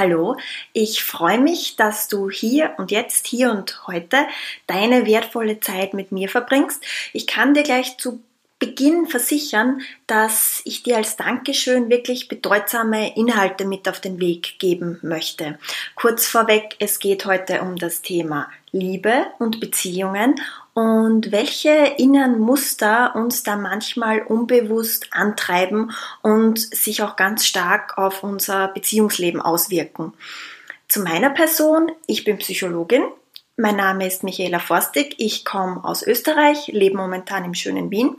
Hallo, ich freue mich, dass du hier und jetzt, hier und heute deine wertvolle Zeit mit mir verbringst. Ich kann dir gleich zu Beginn versichern, dass ich dir als Dankeschön wirklich bedeutsame Inhalte mit auf den Weg geben möchte. Kurz vorweg, es geht heute um das Thema Liebe und Beziehungen und welche inneren Muster uns da manchmal unbewusst antreiben und sich auch ganz stark auf unser Beziehungsleben auswirken. Zu meiner Person, ich bin Psychologin. Mein Name ist Michaela Forstig, ich komme aus Österreich, lebe momentan im schönen Wien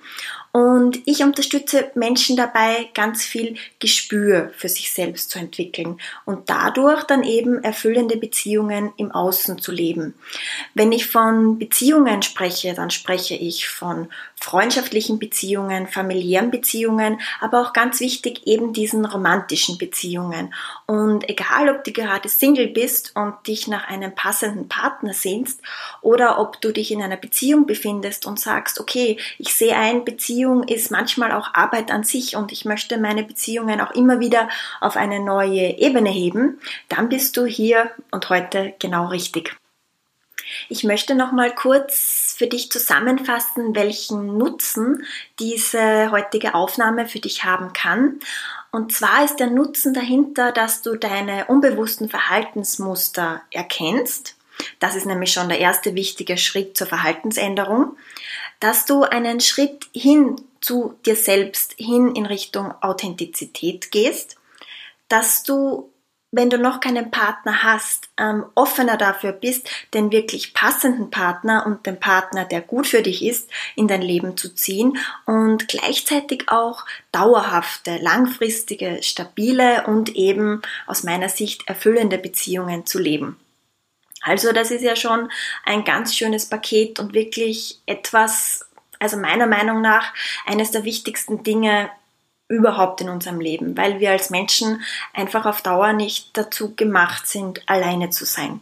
und ich unterstütze Menschen dabei, ganz viel Gespür für sich selbst zu entwickeln und dadurch dann eben erfüllende Beziehungen im Außen zu leben. Wenn ich von Beziehungen spreche, dann spreche ich von freundschaftlichen Beziehungen, familiären Beziehungen, aber auch ganz wichtig eben diesen romantischen Beziehungen. Und egal, ob du gerade Single bist und dich nach einem passenden Partner sehnst oder ob du dich in einer Beziehung befindest und sagst, okay, ich sehe ein, Beziehung ist manchmal auch Arbeit an sich und ich möchte meine Beziehungen auch immer wieder auf eine neue Ebene heben, dann bist du hier und heute genau richtig. Ich möchte noch mal kurz für dich zusammenfassen, welchen Nutzen diese heutige Aufnahme für dich haben kann. Und zwar ist der Nutzen dahinter, dass du deine unbewussten Verhaltensmuster erkennst. Das ist nämlich schon der erste wichtige Schritt zur Verhaltensänderung, dass du einen Schritt hin zu dir selbst, hin in Richtung Authentizität gehst, dass du wenn du noch keinen Partner hast, ähm, offener dafür bist, den wirklich passenden Partner und den Partner, der gut für dich ist, in dein Leben zu ziehen und gleichzeitig auch dauerhafte, langfristige, stabile und eben aus meiner Sicht erfüllende Beziehungen zu leben. Also das ist ja schon ein ganz schönes Paket und wirklich etwas, also meiner Meinung nach, eines der wichtigsten Dinge, überhaupt in unserem Leben, weil wir als Menschen einfach auf Dauer nicht dazu gemacht sind, alleine zu sein.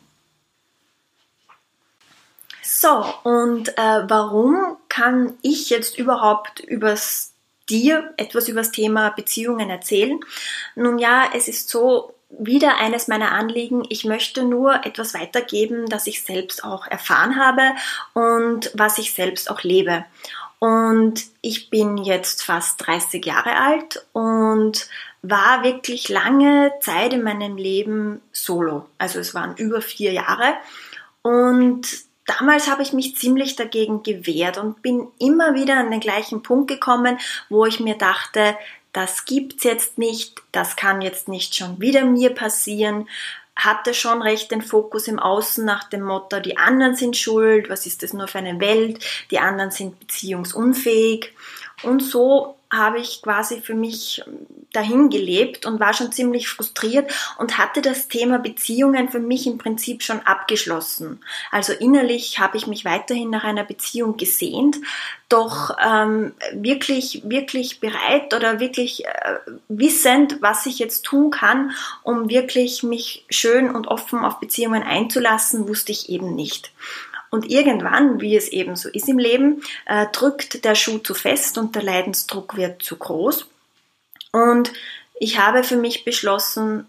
So, und äh, warum kann ich jetzt überhaupt übers dir etwas über das Thema Beziehungen erzählen? Nun ja, es ist so, wieder eines meiner Anliegen, ich möchte nur etwas weitergeben, das ich selbst auch erfahren habe und was ich selbst auch lebe. Und ich bin jetzt fast 30 Jahre alt und war wirklich lange Zeit in meinem Leben solo. Also es waren über vier Jahre. Und damals habe ich mich ziemlich dagegen gewehrt und bin immer wieder an den gleichen Punkt gekommen, wo ich mir dachte, das gibt's jetzt nicht, das kann jetzt nicht schon wieder mir passieren, hatte schon recht den Fokus im Außen nach dem Motto, die anderen sind schuld, was ist das nur für eine Welt, die anderen sind beziehungsunfähig. Und so habe ich quasi für mich dahin gelebt und war schon ziemlich frustriert und hatte das Thema Beziehungen für mich im Prinzip schon abgeschlossen. Also innerlich habe ich mich weiterhin nach einer Beziehung gesehnt, doch ähm, wirklich, wirklich bereit oder wirklich äh, wissend, was ich jetzt tun kann, um wirklich mich schön und offen auf Beziehungen einzulassen, wusste ich eben nicht. Und irgendwann, wie es eben so ist im Leben, äh, drückt der Schuh zu fest und der Leidensdruck wird zu groß. Und ich habe für mich beschlossen,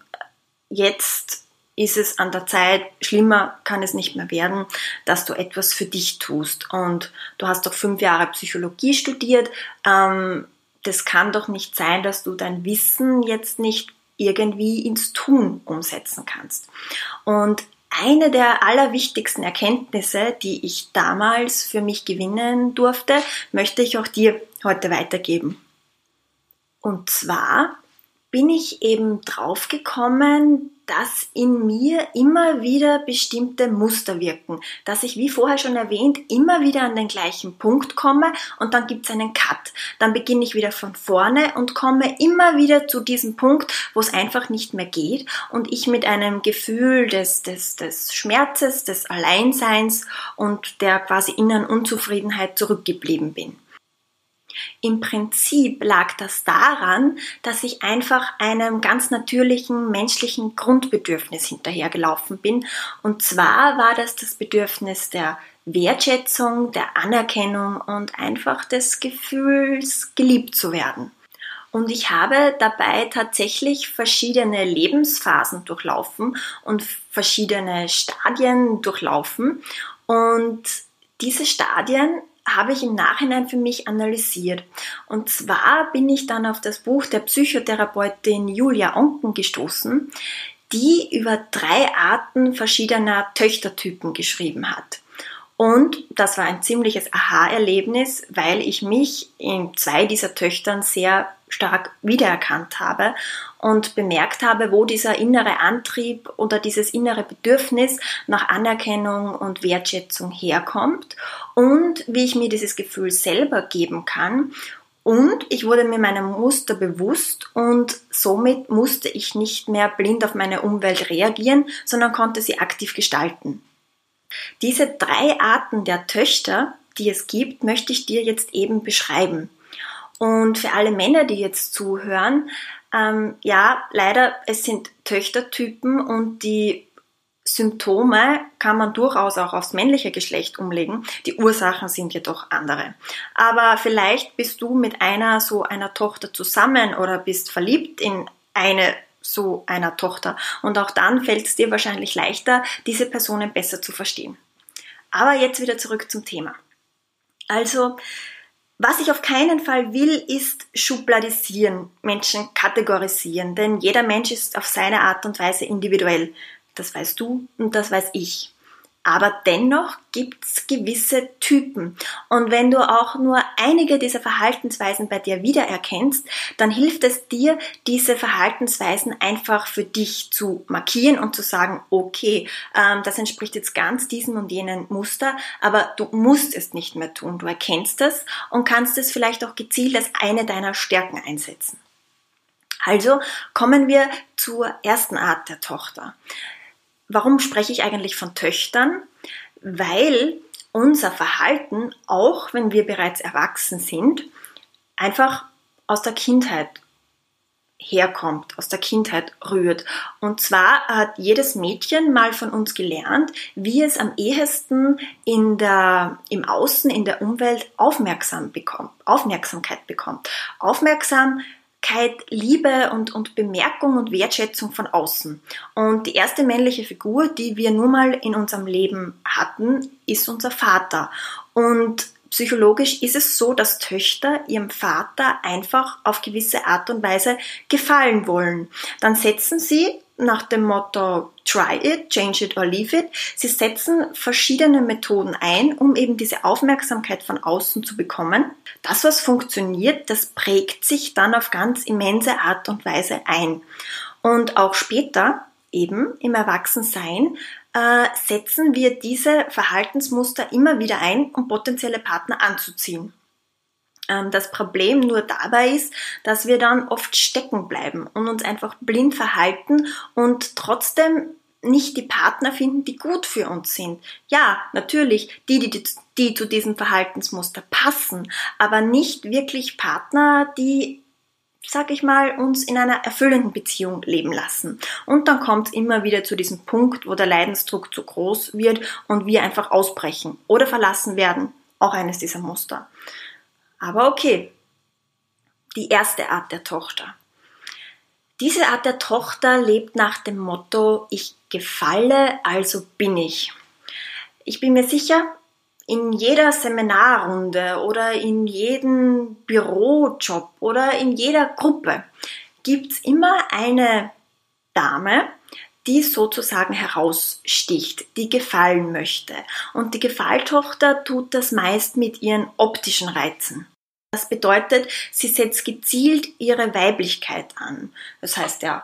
jetzt ist es an der Zeit, schlimmer kann es nicht mehr werden, dass du etwas für dich tust. Und du hast doch fünf Jahre Psychologie studiert. Ähm, das kann doch nicht sein, dass du dein Wissen jetzt nicht irgendwie ins Tun umsetzen kannst. Und eine der allerwichtigsten Erkenntnisse, die ich damals für mich gewinnen durfte, möchte ich auch dir heute weitergeben. Und zwar bin ich eben draufgekommen, dass in mir immer wieder bestimmte Muster wirken, dass ich, wie vorher schon erwähnt, immer wieder an den gleichen Punkt komme und dann gibt es einen Cut. Dann beginne ich wieder von vorne und komme immer wieder zu diesem Punkt, wo es einfach nicht mehr geht und ich mit einem Gefühl des, des, des Schmerzes, des Alleinseins und der quasi inneren Unzufriedenheit zurückgeblieben bin. Im Prinzip lag das daran, dass ich einfach einem ganz natürlichen menschlichen Grundbedürfnis hinterhergelaufen bin. Und zwar war das das Bedürfnis der Wertschätzung, der Anerkennung und einfach des Gefühls, geliebt zu werden. Und ich habe dabei tatsächlich verschiedene Lebensphasen durchlaufen und verschiedene Stadien durchlaufen. Und diese Stadien habe ich im Nachhinein für mich analysiert. Und zwar bin ich dann auf das Buch der Psychotherapeutin Julia Onken gestoßen, die über drei Arten verschiedener Töchtertypen geschrieben hat. Und das war ein ziemliches Aha-Erlebnis, weil ich mich in zwei dieser Töchtern sehr stark wiedererkannt habe und bemerkt habe, wo dieser innere Antrieb oder dieses innere Bedürfnis nach Anerkennung und Wertschätzung herkommt und wie ich mir dieses Gefühl selber geben kann. Und ich wurde mir meinem Muster bewusst und somit musste ich nicht mehr blind auf meine Umwelt reagieren, sondern konnte sie aktiv gestalten. Diese drei Arten der Töchter, die es gibt, möchte ich dir jetzt eben beschreiben. Und für alle Männer, die jetzt zuhören, ähm, ja, leider, es sind Töchtertypen und die Symptome kann man durchaus auch aufs männliche Geschlecht umlegen. Die Ursachen sind jedoch andere. Aber vielleicht bist du mit einer so einer Tochter zusammen oder bist verliebt in eine so einer Tochter. Und auch dann fällt es dir wahrscheinlich leichter, diese Personen besser zu verstehen. Aber jetzt wieder zurück zum Thema. Also, was ich auf keinen Fall will, ist schubladisieren, Menschen kategorisieren, denn jeder Mensch ist auf seine Art und Weise individuell. Das weißt du und das weiß ich. Aber dennoch gibt's gewisse Typen. Und wenn du auch nur einige dieser Verhaltensweisen bei dir wiedererkennst, dann hilft es dir, diese Verhaltensweisen einfach für dich zu markieren und zu sagen, okay, ähm, das entspricht jetzt ganz diesem und jenen Muster, aber du musst es nicht mehr tun. Du erkennst es und kannst es vielleicht auch gezielt als eine deiner Stärken einsetzen. Also kommen wir zur ersten Art der Tochter. Warum spreche ich eigentlich von Töchtern? Weil unser Verhalten, auch wenn wir bereits erwachsen sind, einfach aus der Kindheit herkommt, aus der Kindheit rührt. Und zwar hat jedes Mädchen mal von uns gelernt, wie es am ehesten in der, im Außen, in der Umwelt aufmerksam bekommt, Aufmerksamkeit bekommt. Aufmerksam Liebe und, und Bemerkung und Wertschätzung von außen. Und die erste männliche Figur, die wir nur mal in unserem Leben hatten, ist unser Vater. Und psychologisch ist es so, dass Töchter ihrem Vater einfach auf gewisse Art und Weise gefallen wollen. Dann setzen sie nach dem Motto Try it, change it or leave it. Sie setzen verschiedene Methoden ein, um eben diese Aufmerksamkeit von außen zu bekommen. Das, was funktioniert, das prägt sich dann auf ganz immense Art und Weise ein. Und auch später, eben im Erwachsensein, äh, setzen wir diese Verhaltensmuster immer wieder ein, um potenzielle Partner anzuziehen. Ähm, das Problem nur dabei ist, dass wir dann oft stecken bleiben und uns einfach blind verhalten und trotzdem nicht die Partner finden, die gut für uns sind. Ja, natürlich, die, die, die zu diesem Verhaltensmuster passen, aber nicht wirklich Partner, die sag ich mal, uns in einer erfüllenden Beziehung leben lassen. Und dann kommt es immer wieder zu diesem Punkt, wo der Leidensdruck zu groß wird und wir einfach ausbrechen oder verlassen werden. Auch eines dieser Muster. Aber okay, die erste Art der Tochter. Diese Art der Tochter lebt nach dem Motto, ich gefalle, also bin ich. Ich bin mir sicher, in jeder Seminarrunde oder in jedem Bürojob oder in jeder Gruppe gibt es immer eine Dame, die sozusagen heraussticht, die gefallen möchte. Und die Gefalltochter tut das meist mit ihren optischen Reizen. Das bedeutet, sie setzt gezielt ihre Weiblichkeit an. Das heißt, der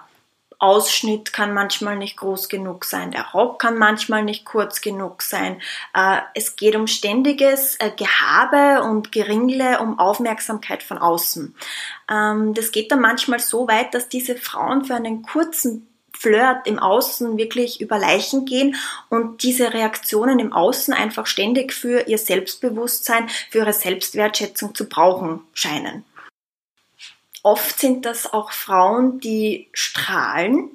Ausschnitt kann manchmal nicht groß genug sein, der Rock kann manchmal nicht kurz genug sein. Äh, es geht um ständiges äh, Gehabe und Geringle, um Aufmerksamkeit von außen. Ähm, das geht dann manchmal so weit, dass diese Frauen für einen kurzen Flirt im Außen wirklich über Leichen gehen und diese Reaktionen im Außen einfach ständig für ihr Selbstbewusstsein, für ihre Selbstwertschätzung zu brauchen scheinen. Oft sind das auch Frauen, die strahlen,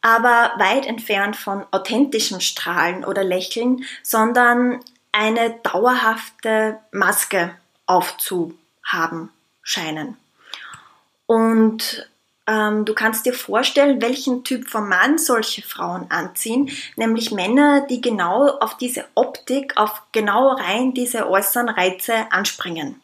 aber weit entfernt von authentischem Strahlen oder Lächeln, sondern eine dauerhafte Maske aufzuhaben scheinen. Und ähm, du kannst dir vorstellen, welchen Typ von Mann solche Frauen anziehen, nämlich Männer, die genau auf diese Optik, auf genau rein diese äußeren Reize anspringen.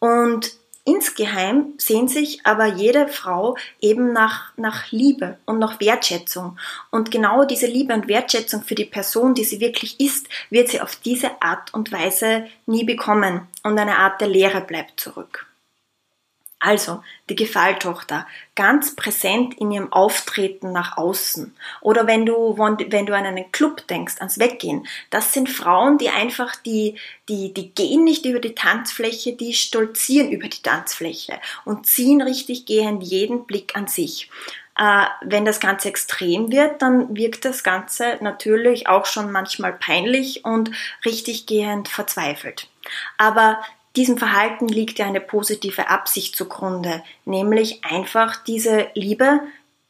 Und Insgeheim sehnt sich aber jede Frau eben nach, nach Liebe und nach Wertschätzung. Und genau diese Liebe und Wertschätzung für die Person, die sie wirklich ist, wird sie auf diese Art und Weise nie bekommen. Und eine Art der Leere bleibt zurück. Also die Gefalltochter, ganz präsent in ihrem Auftreten nach außen. Oder wenn du, wenn du an einen Club denkst, ans Weggehen, das sind Frauen, die einfach, die, die, die gehen nicht über die Tanzfläche, die stolzieren über die Tanzfläche und ziehen richtig gehend jeden Blick an sich. Äh, wenn das Ganze extrem wird, dann wirkt das Ganze natürlich auch schon manchmal peinlich und richtig gehend verzweifelt. Aber diesem Verhalten liegt ja eine positive Absicht zugrunde, nämlich einfach diese Liebe,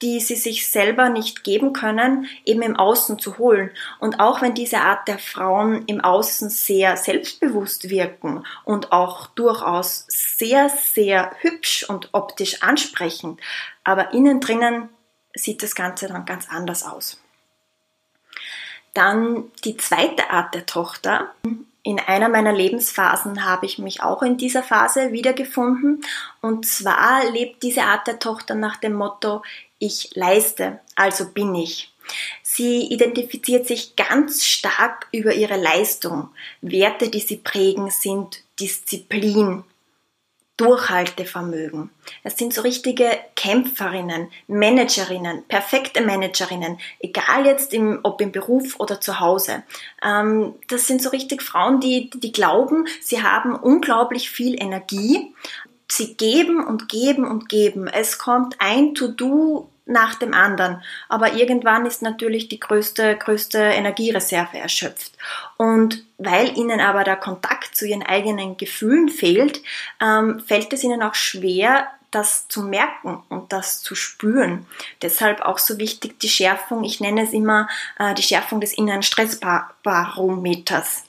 die sie sich selber nicht geben können, eben im Außen zu holen. Und auch wenn diese Art der Frauen im Außen sehr selbstbewusst wirken und auch durchaus sehr, sehr hübsch und optisch ansprechend, aber innen drinnen sieht das Ganze dann ganz anders aus. Dann die zweite Art der Tochter in einer meiner Lebensphasen habe ich mich auch in dieser Phase wiedergefunden. Und zwar lebt diese Art der Tochter nach dem Motto, ich leiste, also bin ich. Sie identifiziert sich ganz stark über ihre Leistung. Werte, die sie prägen, sind Disziplin, Durchhaltevermögen. Es sind so richtige Kämpferinnen, Managerinnen, perfekte Managerinnen, egal jetzt im, ob im Beruf oder zu Hause. Ähm, das sind so richtig Frauen, die, die glauben, sie haben unglaublich viel Energie. Sie geben und geben und geben. Es kommt ein To-Do nach dem anderen. Aber irgendwann ist natürlich die größte, größte Energiereserve erschöpft. Und weil ihnen aber der Kontakt zu ihren eigenen Gefühlen fehlt, ähm, fällt es ihnen auch schwer, das zu merken und das zu spüren. Deshalb auch so wichtig die Schärfung, ich nenne es immer äh, die Schärfung des inneren Stressbarometers.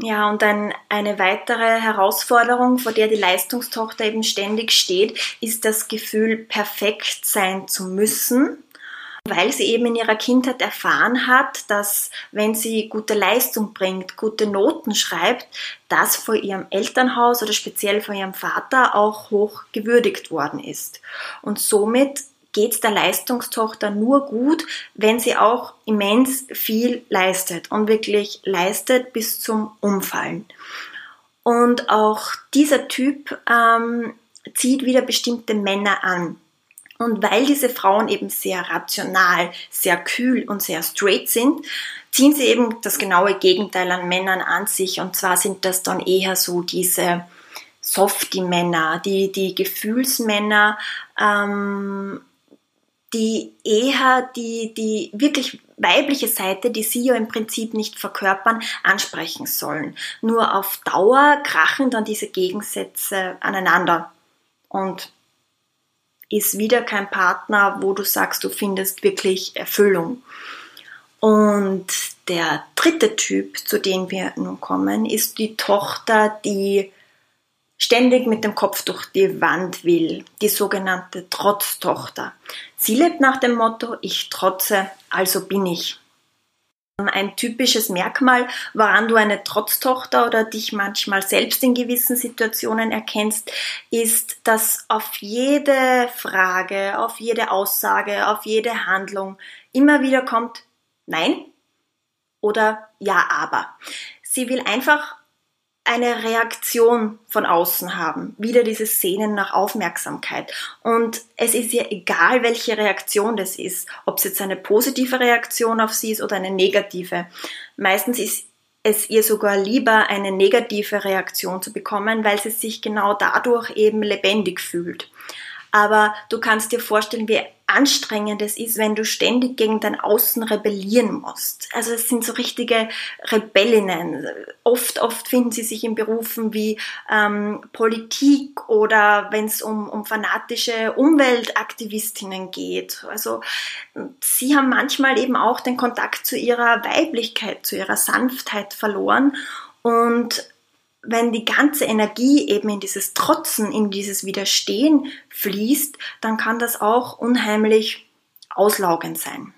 Ja, und ein, eine weitere Herausforderung, vor der die Leistungstochter eben ständig steht, ist das Gefühl, perfekt sein zu müssen, weil sie eben in ihrer Kindheit erfahren hat, dass wenn sie gute Leistung bringt, gute Noten schreibt, das vor ihrem Elternhaus oder speziell vor ihrem Vater auch hoch gewürdigt worden ist. Und somit geht der Leistungstochter nur gut, wenn sie auch immens viel leistet und wirklich leistet bis zum Umfallen. Und auch dieser Typ ähm, zieht wieder bestimmte Männer an. Und weil diese Frauen eben sehr rational, sehr kühl und sehr straight sind, ziehen sie eben das genaue Gegenteil an Männern an sich. Und zwar sind das dann eher so diese Softie-Männer, die, die Gefühlsmänner, ähm, die eher die, die wirklich weibliche Seite, die sie ja im Prinzip nicht verkörpern, ansprechen sollen. Nur auf Dauer krachen dann diese Gegensätze aneinander und ist wieder kein Partner, wo du sagst, du findest wirklich Erfüllung. Und der dritte Typ, zu dem wir nun kommen, ist die Tochter, die ständig mit dem Kopf durch die Wand will, die sogenannte Trotztochter. Sie lebt nach dem Motto, ich trotze, also bin ich. Ein typisches Merkmal, woran du eine Trotztochter oder dich manchmal selbst in gewissen Situationen erkennst, ist, dass auf jede Frage, auf jede Aussage, auf jede Handlung immer wieder kommt Nein oder Ja, aber. Sie will einfach eine Reaktion von außen haben. Wieder dieses Sehnen nach Aufmerksamkeit. Und es ist ihr egal, welche Reaktion das ist. Ob es jetzt eine positive Reaktion auf sie ist oder eine negative. Meistens ist es ihr sogar lieber, eine negative Reaktion zu bekommen, weil sie sich genau dadurch eben lebendig fühlt. Aber du kannst dir vorstellen, wie anstrengend es ist, wenn du ständig gegen dein Außen rebellieren musst. Also es sind so richtige Rebellinnen. Oft, oft finden sie sich in Berufen wie ähm, Politik oder wenn es um, um fanatische Umweltaktivistinnen geht. Also sie haben manchmal eben auch den Kontakt zu ihrer Weiblichkeit, zu ihrer Sanftheit verloren und wenn die ganze Energie eben in dieses Trotzen, in dieses Widerstehen fließt, dann kann das auch unheimlich auslaugend sein.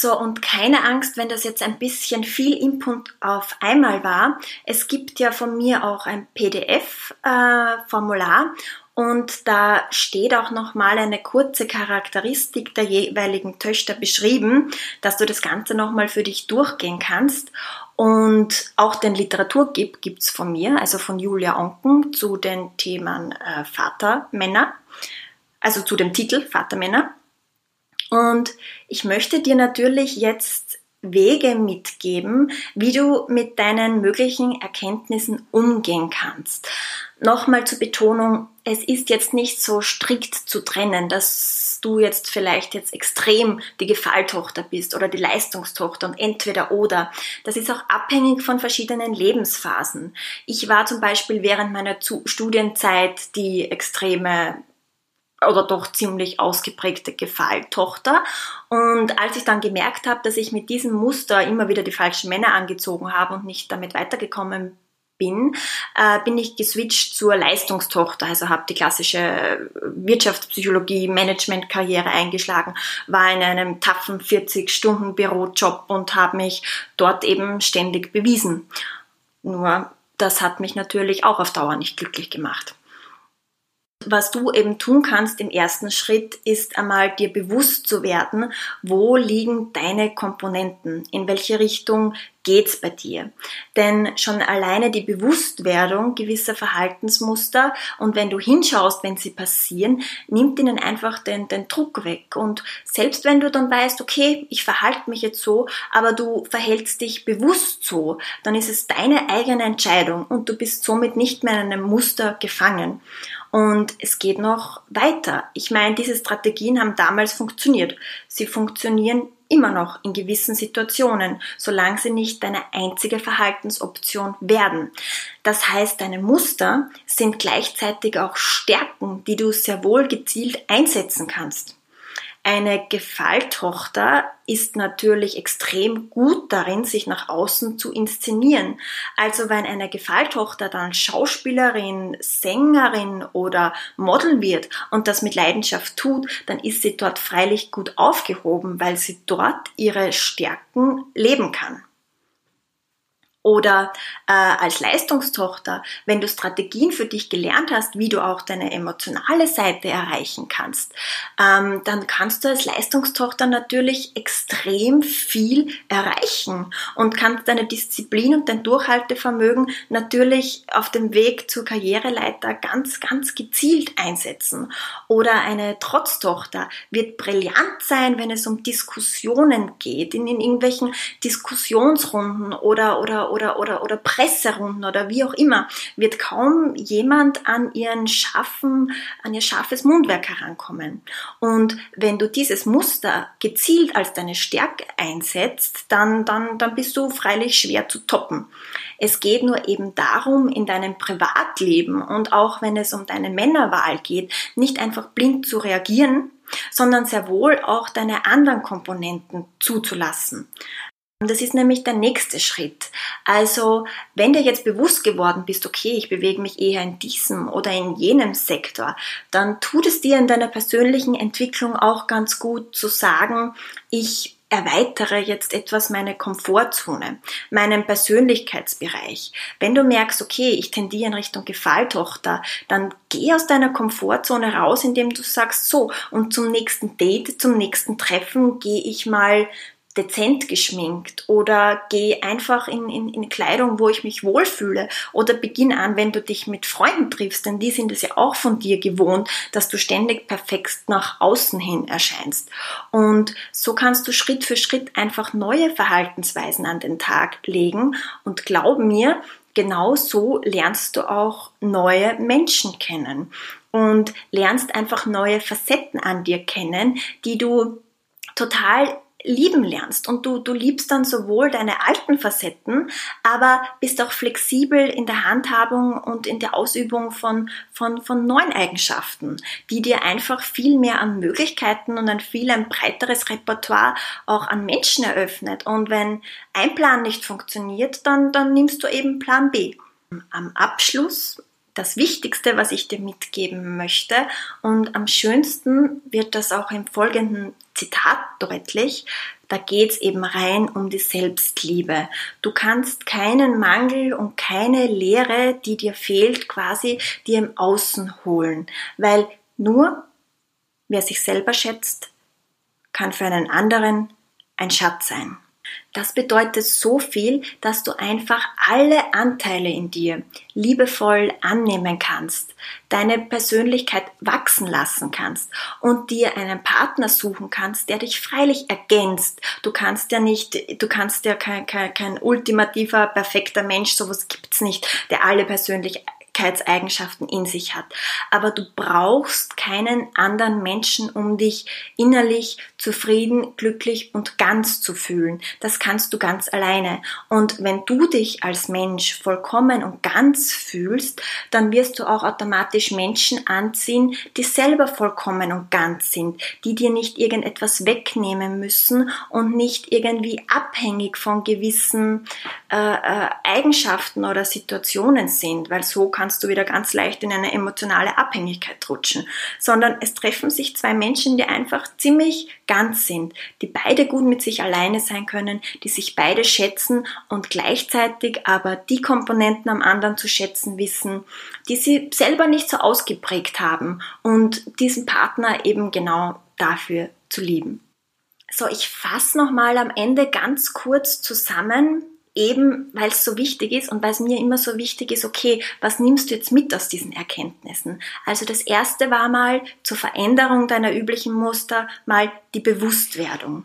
So, und keine Angst, wenn das jetzt ein bisschen viel Input auf einmal war. Es gibt ja von mir auch ein PDF-Formular äh, und da steht auch nochmal eine kurze Charakteristik der jeweiligen Töchter beschrieben, dass du das Ganze nochmal für dich durchgehen kannst. Und auch den Literaturgib gibt's von mir, also von Julia Onken, zu den Themen äh, Vatermänner, also zu dem Titel Vatermänner. Und ich möchte dir natürlich jetzt Wege mitgeben, wie du mit deinen möglichen Erkenntnissen umgehen kannst. Nochmal zur Betonung, es ist jetzt nicht so strikt zu trennen, dass du jetzt vielleicht jetzt extrem die Gefalltochter bist oder die Leistungstochter und entweder oder. Das ist auch abhängig von verschiedenen Lebensphasen. Ich war zum Beispiel während meiner Studienzeit die extreme oder doch ziemlich ausgeprägte Gefalltochter. Und als ich dann gemerkt habe, dass ich mit diesem Muster immer wieder die falschen Männer angezogen habe und nicht damit weitergekommen bin, äh, bin ich geswitcht zur Leistungstochter, also habe die klassische Wirtschaftspsychologie, Management-Karriere eingeschlagen, war in einem taffen 40-Stunden-Bürojob und habe mich dort eben ständig bewiesen. Nur das hat mich natürlich auch auf Dauer nicht glücklich gemacht. Was du eben tun kannst im ersten Schritt, ist einmal dir bewusst zu werden, wo liegen deine Komponenten, in welche Richtung geht's bei dir. Denn schon alleine die Bewusstwerdung gewisser Verhaltensmuster und wenn du hinschaust, wenn sie passieren, nimmt ihnen einfach den, den Druck weg. Und selbst wenn du dann weißt, okay, ich verhalte mich jetzt so, aber du verhältst dich bewusst so, dann ist es deine eigene Entscheidung und du bist somit nicht mehr in einem Muster gefangen. Und es geht noch weiter. Ich meine, diese Strategien haben damals funktioniert. Sie funktionieren immer noch in gewissen Situationen, solange sie nicht deine einzige Verhaltensoption werden. Das heißt, deine Muster sind gleichzeitig auch Stärken, die du sehr wohl gezielt einsetzen kannst. Eine Gefalltochter ist natürlich extrem gut darin, sich nach außen zu inszenieren. Also wenn eine Gefalltochter dann Schauspielerin, Sängerin oder Model wird und das mit Leidenschaft tut, dann ist sie dort freilich gut aufgehoben, weil sie dort ihre Stärken leben kann. Oder äh, als Leistungstochter, wenn du Strategien für dich gelernt hast, wie du auch deine emotionale Seite erreichen kannst, ähm, dann kannst du als Leistungstochter natürlich extrem viel erreichen und kannst deine Disziplin und dein Durchhaltevermögen natürlich auf dem Weg zur Karriereleiter ganz, ganz gezielt einsetzen. Oder eine Trotztochter wird brillant sein, wenn es um Diskussionen geht, in, in irgendwelchen Diskussionsrunden oder, oder, oder, oder, oder Presserunden oder wie auch immer, wird kaum jemand an ihren scharfen, an ihr scharfes Mundwerk herankommen. Und wenn du dieses Muster gezielt als deine Stärke einsetzt, dann, dann, dann bist du freilich schwer zu toppen. Es geht nur eben darum, in deinem Privatleben und auch wenn es um deine Männerwahl geht, nicht einfach blind zu reagieren, sondern sehr wohl auch deine anderen Komponenten zuzulassen. Das ist nämlich der nächste Schritt. Also, wenn dir jetzt bewusst geworden bist, okay, ich bewege mich eher in diesem oder in jenem Sektor, dann tut es dir in deiner persönlichen Entwicklung auch ganz gut zu sagen, ich erweitere jetzt etwas meine Komfortzone, meinen Persönlichkeitsbereich. Wenn du merkst, okay, ich tendiere in Richtung Gefalltochter, dann geh aus deiner Komfortzone raus, indem du sagst, so, und zum nächsten Date, zum nächsten Treffen gehe ich mal dezent geschminkt oder geh einfach in, in, in Kleidung, wo ich mich wohlfühle oder beginn an, wenn du dich mit Freunden triffst, denn die sind es ja auch von dir gewohnt, dass du ständig perfekt nach außen hin erscheinst. Und so kannst du Schritt für Schritt einfach neue Verhaltensweisen an den Tag legen und glaub mir, genau so lernst du auch neue Menschen kennen und lernst einfach neue Facetten an dir kennen, die du total lieben lernst und du, du liebst dann sowohl deine alten Facetten, aber bist auch flexibel in der Handhabung und in der Ausübung von, von, von neuen Eigenschaften, die dir einfach viel mehr an Möglichkeiten und ein viel ein breiteres Repertoire auch an Menschen eröffnet. Und wenn ein Plan nicht funktioniert, dann, dann nimmst du eben Plan B. Am Abschluss das Wichtigste, was ich dir mitgeben möchte. Und am schönsten wird das auch im folgenden Zitat deutlich. Da geht es eben rein um die Selbstliebe. Du kannst keinen Mangel und keine Leere, die dir fehlt, quasi dir im Außen holen. Weil nur wer sich selber schätzt, kann für einen anderen ein Schatz sein. Das bedeutet so viel, dass du einfach alle Anteile in dir liebevoll annehmen kannst, deine Persönlichkeit wachsen lassen kannst und dir einen Partner suchen kannst, der dich freilich ergänzt. Du kannst ja nicht, du kannst ja kein, kein, kein ultimativer, perfekter Mensch, sowas gibt's nicht, der alle persönlich Persönlichkeitseigenschaften in sich hat. Aber du brauchst keinen anderen Menschen, um dich innerlich zufrieden, glücklich und ganz zu fühlen. Das kannst du ganz alleine. Und wenn du dich als Mensch vollkommen und ganz fühlst, dann wirst du auch automatisch Menschen anziehen, die selber vollkommen und ganz sind, die dir nicht irgendetwas wegnehmen müssen und nicht irgendwie abhängig von gewissen äh, äh, Eigenschaften oder Situationen sind, weil so kann kannst du wieder ganz leicht in eine emotionale Abhängigkeit rutschen, sondern es treffen sich zwei Menschen, die einfach ziemlich ganz sind, die beide gut mit sich alleine sein können, die sich beide schätzen und gleichzeitig aber die Komponenten am anderen zu schätzen wissen, die sie selber nicht so ausgeprägt haben und diesen Partner eben genau dafür zu lieben. So, ich fasse nochmal am Ende ganz kurz zusammen, eben weil es so wichtig ist und weil es mir immer so wichtig ist, okay, was nimmst du jetzt mit aus diesen Erkenntnissen? Also das erste war mal zur Veränderung deiner üblichen Muster mal die Bewusstwerdung.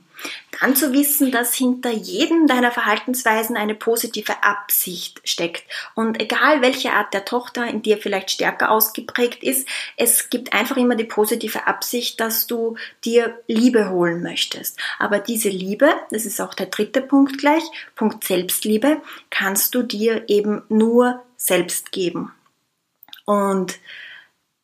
Dann zu wissen, dass hinter jedem deiner Verhaltensweisen eine positive Absicht steckt. Und egal welche Art der Tochter in dir vielleicht stärker ausgeprägt ist, es gibt einfach immer die positive Absicht, dass du dir Liebe holen möchtest. Aber diese Liebe, das ist auch der dritte Punkt gleich, Punkt Selbstliebe, kannst du dir eben nur selbst geben. Und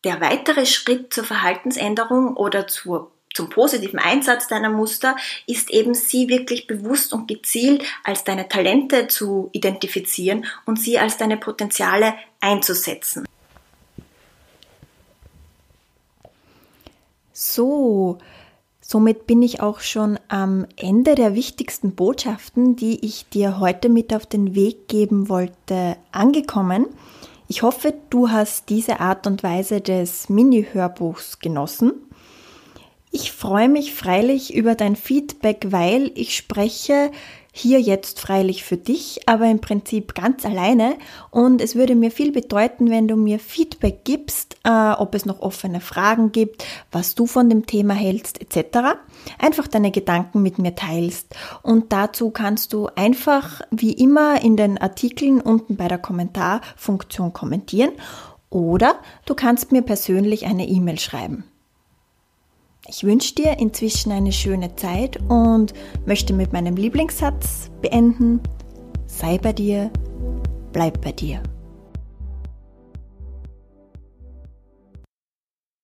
der weitere Schritt zur Verhaltensänderung oder zur zum positiven Einsatz deiner Muster ist eben sie wirklich bewusst und gezielt als deine Talente zu identifizieren und sie als deine Potenziale einzusetzen. So, somit bin ich auch schon am Ende der wichtigsten Botschaften, die ich dir heute mit auf den Weg geben wollte, angekommen. Ich hoffe, du hast diese Art und Weise des Mini-Hörbuchs genossen. Ich freue mich freilich über dein Feedback, weil ich spreche hier jetzt freilich für dich, aber im Prinzip ganz alleine. Und es würde mir viel bedeuten, wenn du mir Feedback gibst, äh, ob es noch offene Fragen gibt, was du von dem Thema hältst, etc. Einfach deine Gedanken mit mir teilst. Und dazu kannst du einfach wie immer in den Artikeln unten bei der Kommentarfunktion kommentieren oder du kannst mir persönlich eine E-Mail schreiben. Ich wünsche dir inzwischen eine schöne Zeit und möchte mit meinem Lieblingssatz beenden. Sei bei dir, bleib bei dir.